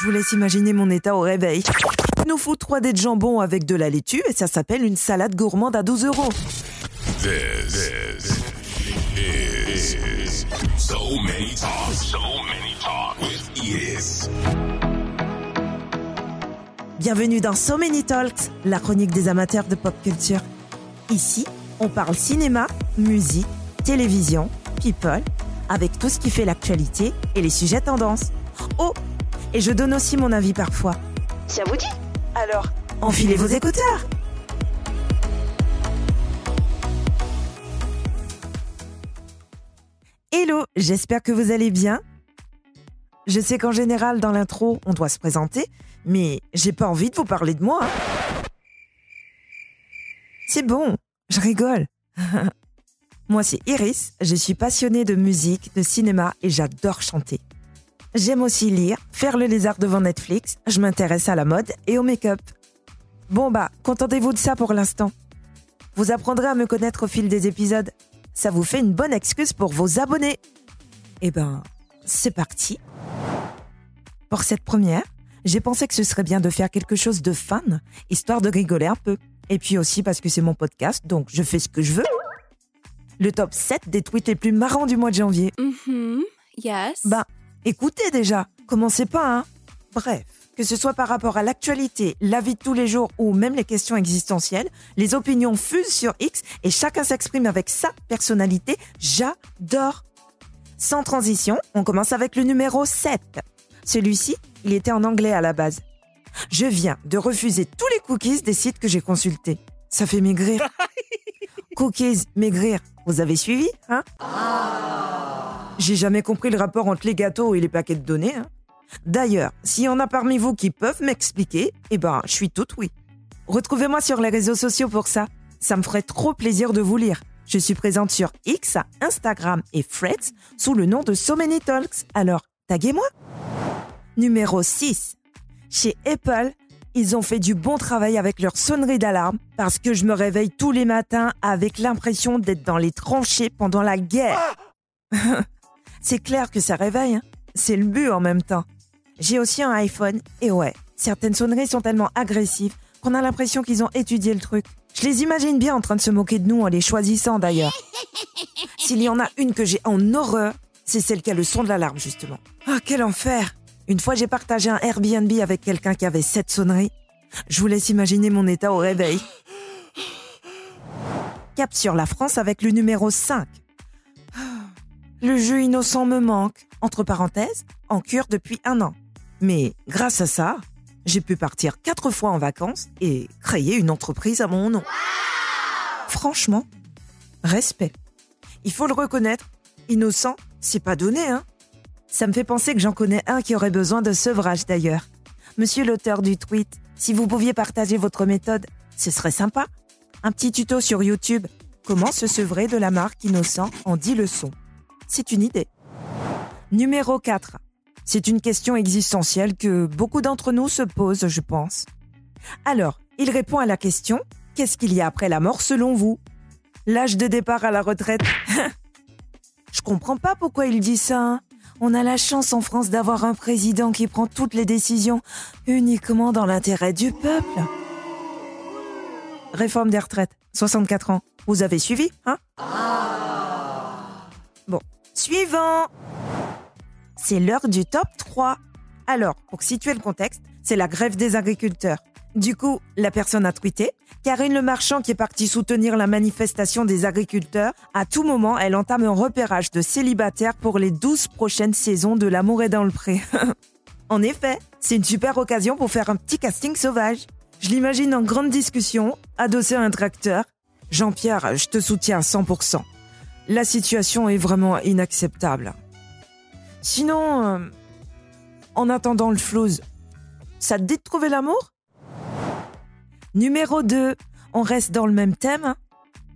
Je vous laisse imaginer mon état au réveil. Il nous faut 3 de jambon avec de la laitue et ça s'appelle une salade gourmande à 12 euros. This, this is so many talk, so many talk with Ears. Bienvenue dans So Many Talks, la chronique des amateurs de pop culture. Ici, on parle cinéma, musique, télévision, people, avec tout ce qui fait l'actualité et les sujets tendances. Oh, et je donne aussi mon avis parfois. Ça vous dit Alors, enfilez vos écouteurs Hello, j'espère que vous allez bien. Je sais qu'en général, dans l'intro, on doit se présenter, mais j'ai pas envie de vous parler de moi. hein. C'est bon, je rigole. moi, c'est Iris, je suis passionnée de musique, de cinéma et j'adore chanter. J'aime aussi lire, faire le lézard devant Netflix, je m'intéresse à la mode et au make-up. Bon bah, contentez-vous de ça pour l'instant. Vous apprendrez à me connaître au fil des épisodes. Ça vous fait une bonne excuse pour vos abonnés. Eh ben, c'est parti. Pour cette première, j'ai pensé que ce serait bien de faire quelque chose de fun, histoire de rigoler un peu. Et puis aussi parce que c'est mon podcast, donc je fais ce que je veux. Le top 7 des tweets les plus marrants du mois de janvier. Mm-hmm. Yes. Bah, écoutez déjà, commencez pas, hein. Bref, que ce soit par rapport à l'actualité, la vie de tous les jours ou même les questions existentielles, les opinions fusent sur X et chacun s'exprime avec sa personnalité. J'adore. Sans transition, on commence avec le numéro 7. Celui-ci, il était en anglais à la base. Je viens de refuser tous les cookies des sites que j'ai consultés. Ça fait maigrir. cookies, maigrir, vous avez suivi, hein? J'ai jamais compris le rapport entre les gâteaux et les paquets de données. hein. D'ailleurs, s'il y en a parmi vous qui peuvent m'expliquer, eh ben, je suis toute oui. Retrouvez-moi sur les réseaux sociaux pour ça. Ça me ferait trop plaisir de vous lire. Je suis présente sur X, Instagram et Threads sous le nom de So Many Talks. Alors, taguez-moi. Numéro 6. Chez Apple, ils ont fait du bon travail avec leur sonnerie d'alarme parce que je me réveille tous les matins avec l'impression d'être dans les tranchées pendant la guerre. C'est clair que ça réveille, hein. c'est le but en même temps. J'ai aussi un iPhone et ouais, certaines sonneries sont tellement agressives qu'on a l'impression qu'ils ont étudié le truc. Je les imagine bien en train de se moquer de nous en les choisissant d'ailleurs. S'il y en a une que j'ai en horreur, c'est celle qui a le son de l'alarme justement. Ah quel enfer Une fois j'ai partagé un Airbnb avec quelqu'un qui avait cette sonnerie. Je vous laisse imaginer mon état au réveil. Cap sur la France avec le numéro 5. Le jeu innocent me manque, entre parenthèses, en cure depuis un an. Mais grâce à ça, j'ai pu partir quatre fois en vacances et créer une entreprise à mon nom. Franchement, respect. Il faut le reconnaître, innocent, c'est pas donné, hein. Ça me fait penser que j'en connais un qui aurait besoin de sevrage d'ailleurs. Monsieur l'auteur du tweet, si vous pouviez partager votre méthode, ce serait sympa. Un petit tuto sur YouTube. Comment se sevrer de la marque innocent en 10 leçons. C'est une idée. Numéro 4. C'est une question existentielle que beaucoup d'entre nous se posent, je pense. Alors, il répond à la question Qu'est-ce qu'il y a après la mort selon vous? L'âge de départ à la retraite Je comprends pas pourquoi il dit ça. On a la chance en France d'avoir un président qui prend toutes les décisions uniquement dans l'intérêt du peuple. Réforme des retraites, 64 ans. Vous avez suivi, hein? Bon, suivant C'est l'heure du top 3. Alors, pour situer le contexte, c'est la grève des agriculteurs. Du coup, la personne a tweeté Karine Le Marchand qui est partie soutenir la manifestation des agriculteurs. À tout moment, elle entame un repérage de célibataires pour les 12 prochaines saisons de L'amour est dans le pré. en effet, c'est une super occasion pour faire un petit casting sauvage. Je l'imagine en grande discussion, adossé à un tracteur. Jean-Pierre, je te soutiens à 100%. La situation est vraiment inacceptable. Sinon, euh, en attendant le flouze, ça te dit de trouver l'amour? Numéro 2, on reste dans le même thème.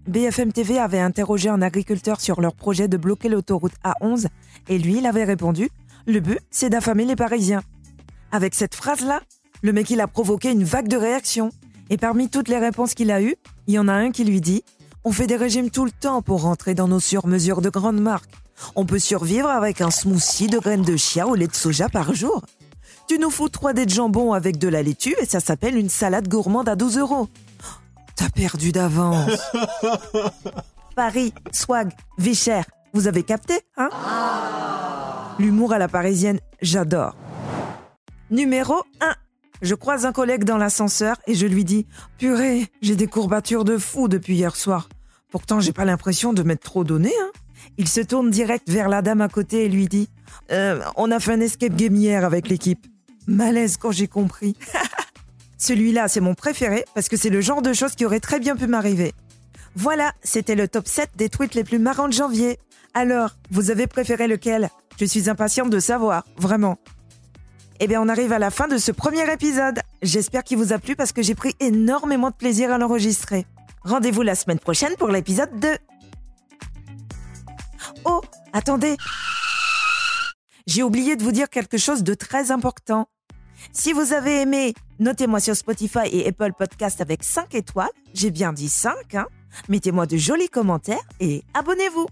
BFM TV avait interrogé un agriculteur sur leur projet de bloquer l'autoroute A11 et lui, il avait répondu Le but, c'est d'affamer les Parisiens. Avec cette phrase-là, le mec, il a provoqué une vague de réactions. Et parmi toutes les réponses qu'il a eues, il y en a un qui lui dit On fait des régimes tout le temps pour rentrer dans nos surmesures de grandes marques. On peut survivre avec un smoothie de graines de chia au lait de soja par jour. Tu nous fous 3 dés de jambon avec de la laitue et ça s'appelle une salade gourmande à 12 euros. T'as perdu d'avance. Paris, swag, vie chère. Vous avez capté, hein? L'humour à la parisienne, j'adore. Numéro 1. Je croise un collègue dans l'ascenseur et je lui dis Purée, j'ai des courbatures de fou depuis hier soir. Pourtant, j'ai pas l'impression de m'être trop donné, hein. Il se tourne direct vers la dame à côté et lui dit Euh, On a fait un escape game hier avec l'équipe. Malaise quand j'ai compris. Celui-là, c'est mon préféré parce que c'est le genre de choses qui aurait très bien pu m'arriver. Voilà, c'était le top 7 des tweets les plus marrants de janvier. Alors, vous avez préféré lequel? Je suis impatiente de savoir, vraiment. Eh bien, on arrive à la fin de ce premier épisode. J'espère qu'il vous a plu parce que j'ai pris énormément de plaisir à l'enregistrer. Rendez-vous la semaine prochaine pour l'épisode 2. Oh, attendez. J'ai oublié de vous dire quelque chose de très important. Si vous avez aimé, notez-moi sur Spotify et Apple Podcast avec 5 étoiles. J'ai bien dit 5, hein. Mettez-moi de jolis commentaires et abonnez-vous.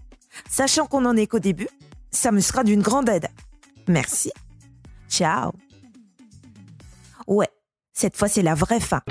Sachant qu'on en est qu'au début, ça me sera d'une grande aide. Merci. Ciao. Ouais, cette fois c'est la vraie fin.